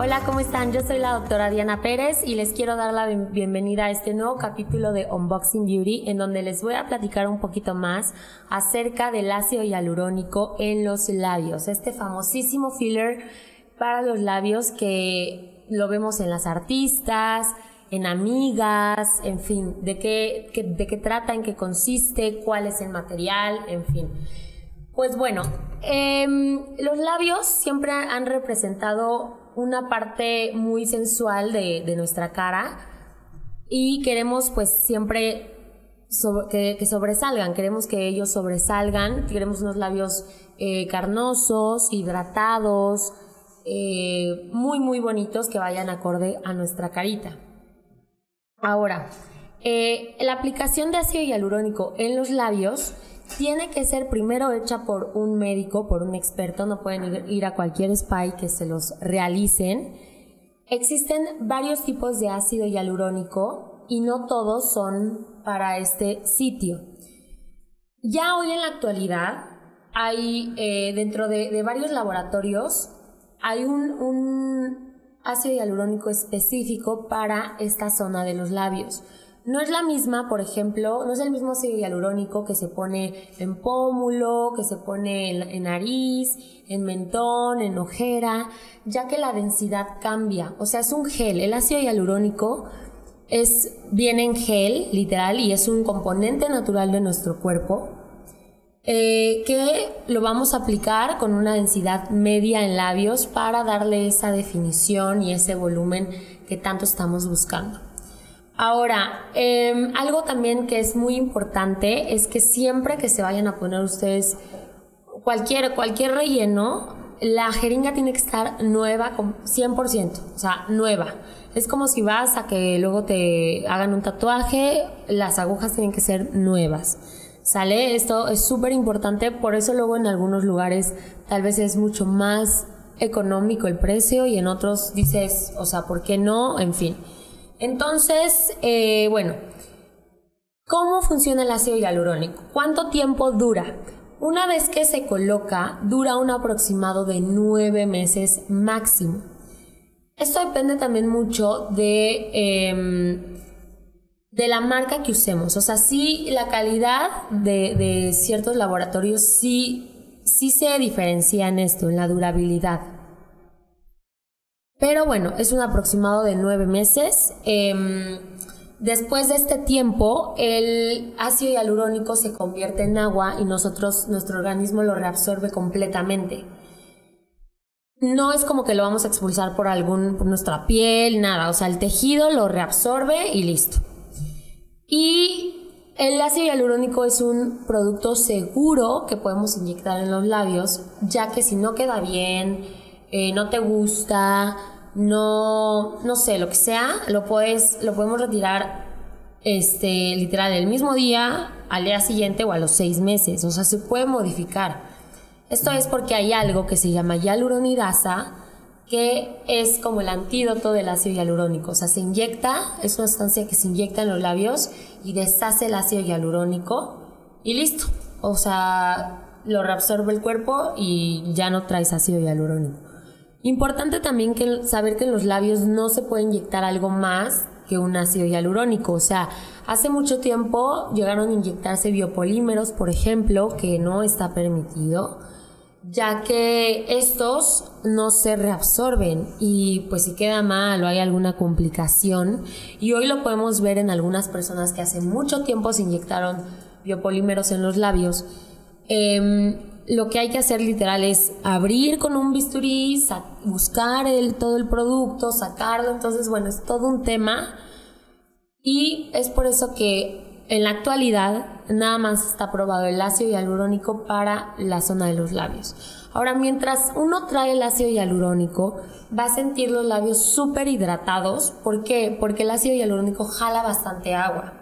Hola, ¿cómo están? Yo soy la doctora Diana Pérez y les quiero dar la bienvenida a este nuevo capítulo de Unboxing Beauty en donde les voy a platicar un poquito más acerca del ácido hialurónico en los labios, este famosísimo filler para los labios que lo vemos en las artistas, en amigas, en fin, de qué, de qué trata, en qué consiste, cuál es el material, en fin. Pues bueno, em, los labios siempre han representado una parte muy sensual de, nuestra cara y queremos pues siempre que, sobresalgan, queremos que ellos sobresalgan, queremos unos labios eh, carnosos, hidratados, eh, muy muy bonitos que vayan acorde a nuestra carita. Ahora, eh, la aplicación de ácido hialurónico en los labios tiene que ser primero hecha por un médico, por un experto, no pueden ir a cualquier spa que se los realicen. Existen varios tipos de ácido hialurónico y no todos son para este sitio. Ya hoy en la actualidad hay eh, dentro de, varios laboratorios hay un, un ácido hialurónico específico para esta zona de los labios. No es la misma, por ejemplo, no es el mismo ácido hialurónico que se pone en pómulo, que se pone en, nariz, en mentón, en ojera, ya que la densidad cambia. O sea, es un gel. El ácido hialurónico es, viene en gel, literal, y es un componente natural de nuestro cuerpo. Eh, que lo vamos a aplicar con una densidad media en labios para darle esa definición y ese volumen que tanto estamos buscando. Ahora, em, algo también que es muy importante es que siempre que se vayan a poner ustedes cualquier, cualquier relleno, la jeringa tiene que estar nueva, 100%, o sea, nueva. Es como si vas a que luego te hagan un tatuaje, las agujas tienen que ser nuevas. ¿Sale? Esto es súper importante, por eso luego en algunos lugares tal vez es mucho más económico el precio y en otros dices, o sea, ¿por qué no? En fin. Entonces, eh, bueno, ¿cómo funciona el ácido hialurónico? ¿Cuánto tiempo dura? Una vez que se coloca, dura un aproximado de nueve meses máximo. Esto depende también mucho de, em, de la marca que usemos. O sea, sí, la calidad de, ciertos laboratorios sí, sí se diferencia en esto, en la durabilidad. Pero bueno, es un aproximado de nueve meses. Em, después de este tiempo, el ácido hialurónico se convierte en agua y nosotros, nuestro organismo lo reabsorbe completamente. No es como que lo vamos a expulsar por algún, por nuestra piel, nada. O sea, el tejido lo reabsorbe y listo. Y el ácido hialurónico es un producto seguro que podemos inyectar en los labios, ya que si no queda bien, eh, no te gusta, no, no sé, lo que sea, lo, puedes, lo podemos retirar este, literal el mismo día, al día siguiente o a los seis meses. O sea, se puede modificar. Esto es porque hay algo que se llama hialuronidasa, que es como el antídoto del ácido hialurónico. O sea, se inyecta, es una sustancia que se inyecta en los labios y deshace el ácido hialurónico y listo. O sea, lo reabsorbe el cuerpo y ya no traes ácido hialurónico. Importante también saber que en los labios no se puede inyectar algo más que un ácido hialurónico. O sea, hace mucho tiempo llegaron a inyectarse biopolímeros, por ejemplo, que no está permitido, ya que estos no se reabsorben y pues si queda mal o hay alguna complicación. Y hoy lo podemos ver en algunas personas que hace mucho tiempo se inyectaron biopolímeros en los labios. Em, lo que hay que hacer literal es abrir con un bisturí, buscar todo el producto, sacarlo. Entonces, bueno, es todo un tema. Y es por eso que en la actualidad nada más está probado el ácido hialurónico para la zona de los labios. Ahora, mientras uno trae el ácido hialurónico, va a sentir los labios súper hidratados. ¿Por qué? Porque el ácido hialurónico jala bastante agua.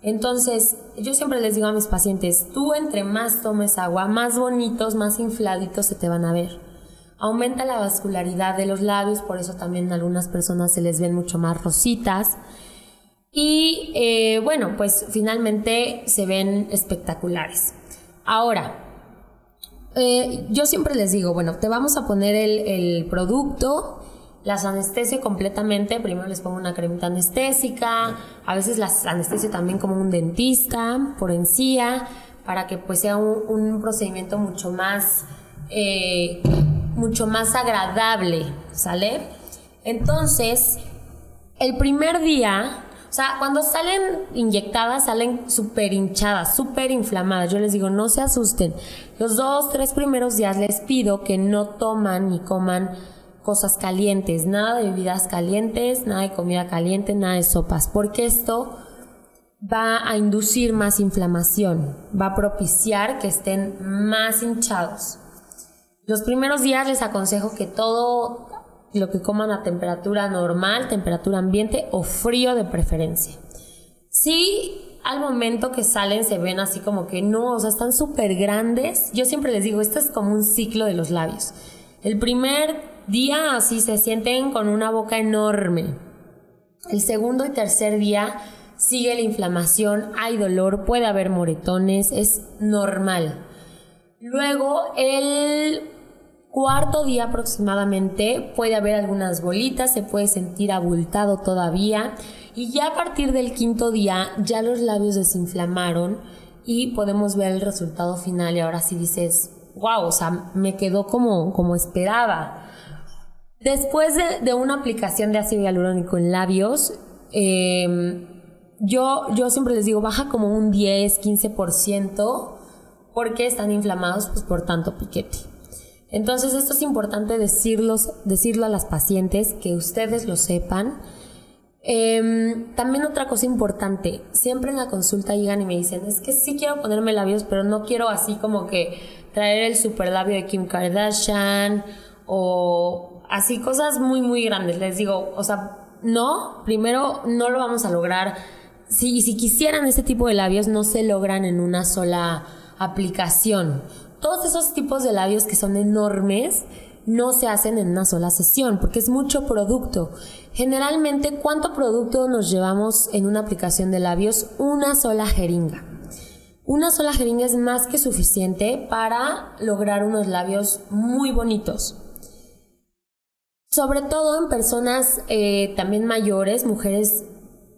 Entonces, yo siempre les digo a mis pacientes, tú entre más tomes agua, más bonitos, más infladitos se te van a ver. Aumenta la vascularidad de los labios, por eso también a algunas personas se les ven mucho más rositas. Y eh, bueno, pues finalmente se ven espectaculares. Ahora, eh, yo siempre les digo, bueno, te vamos a poner el, el producto, las anestesio completamente, primero les pongo una cremita anestésica, a veces las anestesio también como un dentista por encía, para que pues sea un, procedimiento mucho más, eh, mucho más agradable, ¿sale? Entonces, el primer día, o sea, cuando salen inyectadas, salen súper hinchadas, súper inflamadas. Yo les digo, no se asusten. Los dos, tres primeros días les pido que no toman ni coman cosas calientes, nada de bebidas calientes, nada de comida caliente, nada de sopas, porque esto va a inducir más inflamación, va a propiciar que estén más hinchados. Los primeros días les aconsejo que todo lo que coman a temperatura normal, temperatura ambiente o frío de preferencia. Si al momento que salen se ven así como que no, o sea, están súper grandes, yo siempre les digo, esto es como un ciclo de los labios. El primer día así se sienten con una boca enorme. El segundo y tercer día sigue la inflamación, hay dolor, puede haber moretones, es normal. Luego el cuarto día aproximadamente puede haber algunas bolitas, se puede sentir abultado todavía y ya a partir del quinto día ya los labios desinflamaron y podemos ver el resultado final y ahora sí dices, wow, o sea, me quedó como, como esperaba. Después de, una aplicación de ácido hialurónico en labios, em, yo, yo siempre les digo, baja como un 10, 15% porque están inflamados pues, por tanto piquete. Entonces esto es importante decirlos, decirlo a las pacientes, que ustedes lo sepan. Em, también otra cosa importante, siempre en la consulta llegan y me dicen, es que sí quiero ponerme labios, pero no quiero así como que traer el super labio de Kim Kardashian o así cosas muy, muy grandes. Les digo, o sea, no, primero no lo vamos a lograr. Si, si quisieran ese tipo de labios, no se logran en una sola aplicación. Todos esos tipos de labios que son enormes no se hacen en una sola sesión porque es mucho producto. Generalmente, ¿cuánto producto nos llevamos en una aplicación de labios? Una sola jeringa. Una sola jeringa es más que suficiente para lograr unos labios muy bonitos sobre todo en personas eh, también mayores, mujeres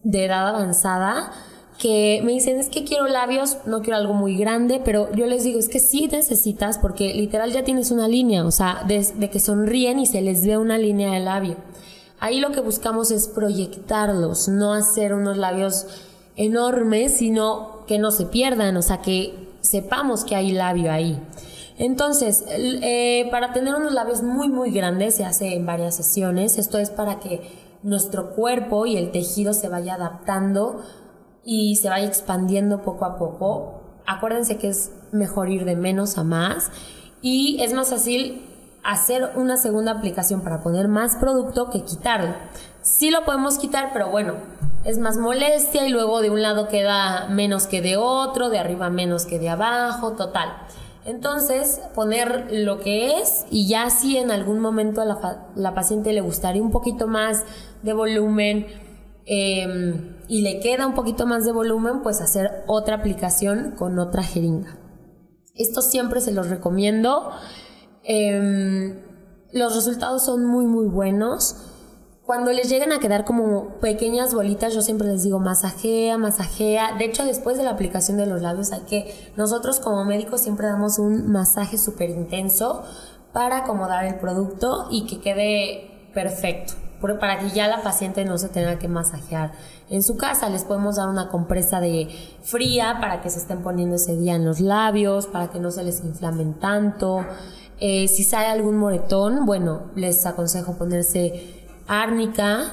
de edad avanzada, que me dicen, es que quiero labios, no quiero algo muy grande, pero yo les digo, es que sí necesitas, porque literal ya tienes una línea, o sea, de, que sonríen y se les ve una línea de labio. Ahí lo que buscamos es proyectarlos, no hacer unos labios enormes, sino que no se pierdan, o sea, que sepamos que hay labio ahí. Entonces, eh, para tener unos labios muy, muy grandes se hace en varias sesiones. Esto es para que nuestro cuerpo y el tejido se vaya adaptando y se vaya expandiendo poco a poco. Acuérdense que es mejor ir de menos a más y es más fácil hacer una segunda aplicación para poner más producto que quitarlo. Sí lo podemos quitar, pero bueno, es más molestia y luego de un lado queda menos que de otro, de arriba menos que de abajo, total. Entonces, poner lo que es y ya si en algún momento a la, paciente le gustaría un poquito más de volumen em, y le queda un poquito más de volumen, pues hacer otra aplicación con otra jeringa. Esto siempre se los recomiendo. Em, los resultados son muy, muy buenos. Cuando les llegan a quedar como pequeñas bolitas, yo siempre les digo masajea, masajea. De hecho, después de la aplicación de los labios, hay que, nosotros como médicos siempre damos un masaje súper intenso para acomodar el producto y que quede perfecto. Para que ya la paciente no se tenga que masajear en su casa. Les podemos dar una compresa de fría para que se estén poniendo ese día en los labios, para que no se les inflamen tanto. Eh, si sale algún moretón, bueno, les aconsejo ponerse árnica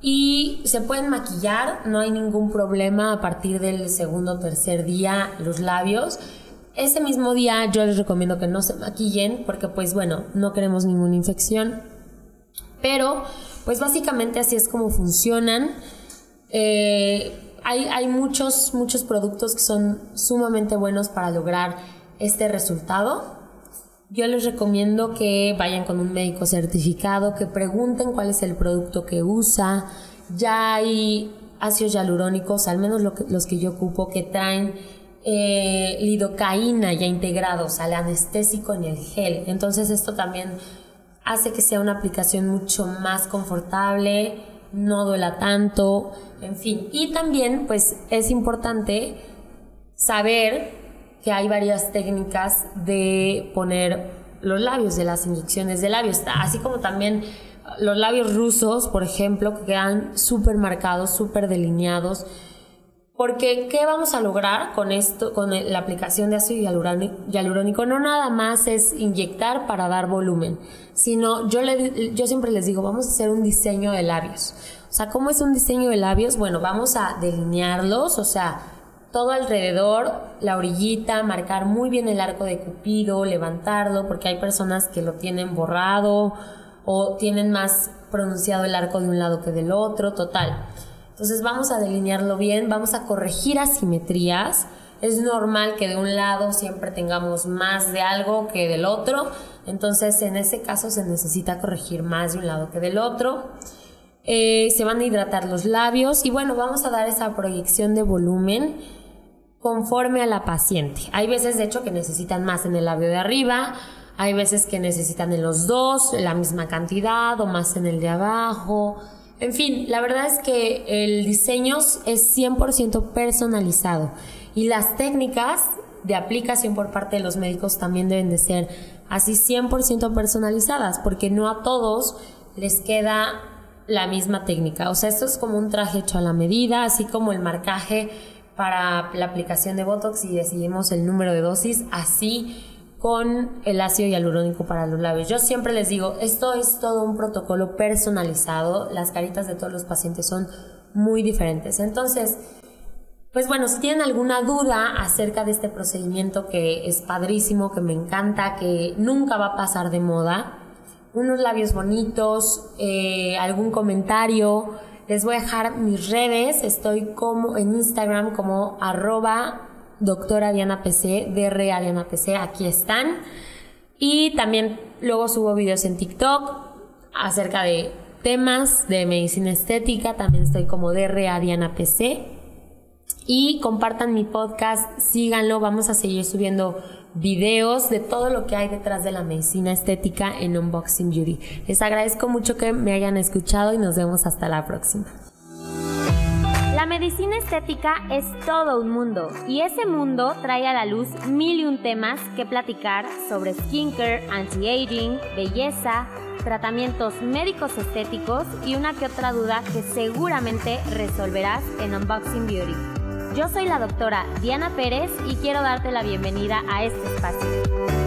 y se pueden maquillar, no hay ningún problema a partir del segundo o tercer día los labios. Ese mismo día yo les recomiendo que no se maquillen porque pues bueno, no queremos ninguna infección. Pero pues básicamente así es como funcionan. Eh, hay, hay muchos, muchos productos que son sumamente buenos para lograr este resultado. Yo les recomiendo que vayan con un médico certificado, que pregunten cuál es el producto que usa. Ya hay ácidos hialurónicos, al menos los que yo ocupo, que traen eh, lidocaína ya integrados al anestésico en el gel. Entonces esto también hace que sea una aplicación mucho más confortable, no duela tanto, en fin. Y también pues es importante saber que hay varias técnicas de poner los labios, de las inyecciones de labios, así como también los labios rusos, por ejemplo, que quedan súper marcados, súper delineados. Porque, ¿qué vamos a lograr con esto, con la aplicación de ácido hialurónico? No nada más es inyectar para dar volumen, sino yo, le, yo siempre les digo, vamos a hacer un diseño de labios. O sea, ¿cómo es un diseño de labios? Bueno, vamos a delinearlos, o sea, todo alrededor, la orillita, marcar muy bien el arco de cupido, levantarlo, porque hay personas que lo tienen borrado o tienen más pronunciado el arco de un lado que del otro, total. Entonces vamos a delinearlo bien, vamos a corregir asimetrías. Es normal que de un lado siempre tengamos más de algo que del otro, entonces en ese caso se necesita corregir más de un lado que del otro. Eh, se van a hidratar los labios y bueno, vamos a dar esa proyección de volumen conforme a la paciente. Hay veces de hecho que necesitan más en el labio de arriba, hay veces que necesitan en los dos la misma cantidad o más en el de abajo. En fin, la verdad es que el diseño es 100% personalizado y las técnicas de aplicación por parte de los médicos también deben de ser así 100% personalizadas porque no a todos les queda la misma técnica. O sea, esto es como un traje hecho a la medida, así como el marcaje para la aplicación de Botox y decidimos el número de dosis, así con el ácido hialurónico para los labios. Yo siempre les digo, esto es todo un protocolo personalizado, las caritas de todos los pacientes son muy diferentes. Entonces, pues bueno, si tienen alguna duda acerca de este procedimiento que es padrísimo, que me encanta, que nunca va a pasar de moda, unos labios bonitos, eh, algún comentario, les voy a dejar mis redes, estoy como en Instagram como arroba doctora Diana PC, DR Diana PC, aquí están. Y también luego subo videos en TikTok acerca de temas de medicina estética, también estoy como DR Diana PC. Y compartan mi podcast, síganlo, vamos a seguir subiendo videos de todo lo que hay detrás de la medicina estética en Unboxing Beauty. Les agradezco mucho que me hayan escuchado y nos vemos hasta la próxima. La medicina estética es todo un mundo y ese mundo trae a la luz mil y un temas que platicar sobre skincare, anti-aging, belleza, tratamientos médicos estéticos y una que otra duda que seguramente resolverás en Unboxing Beauty. Yo soy la doctora Diana Pérez y quiero darte la bienvenida a este espacio.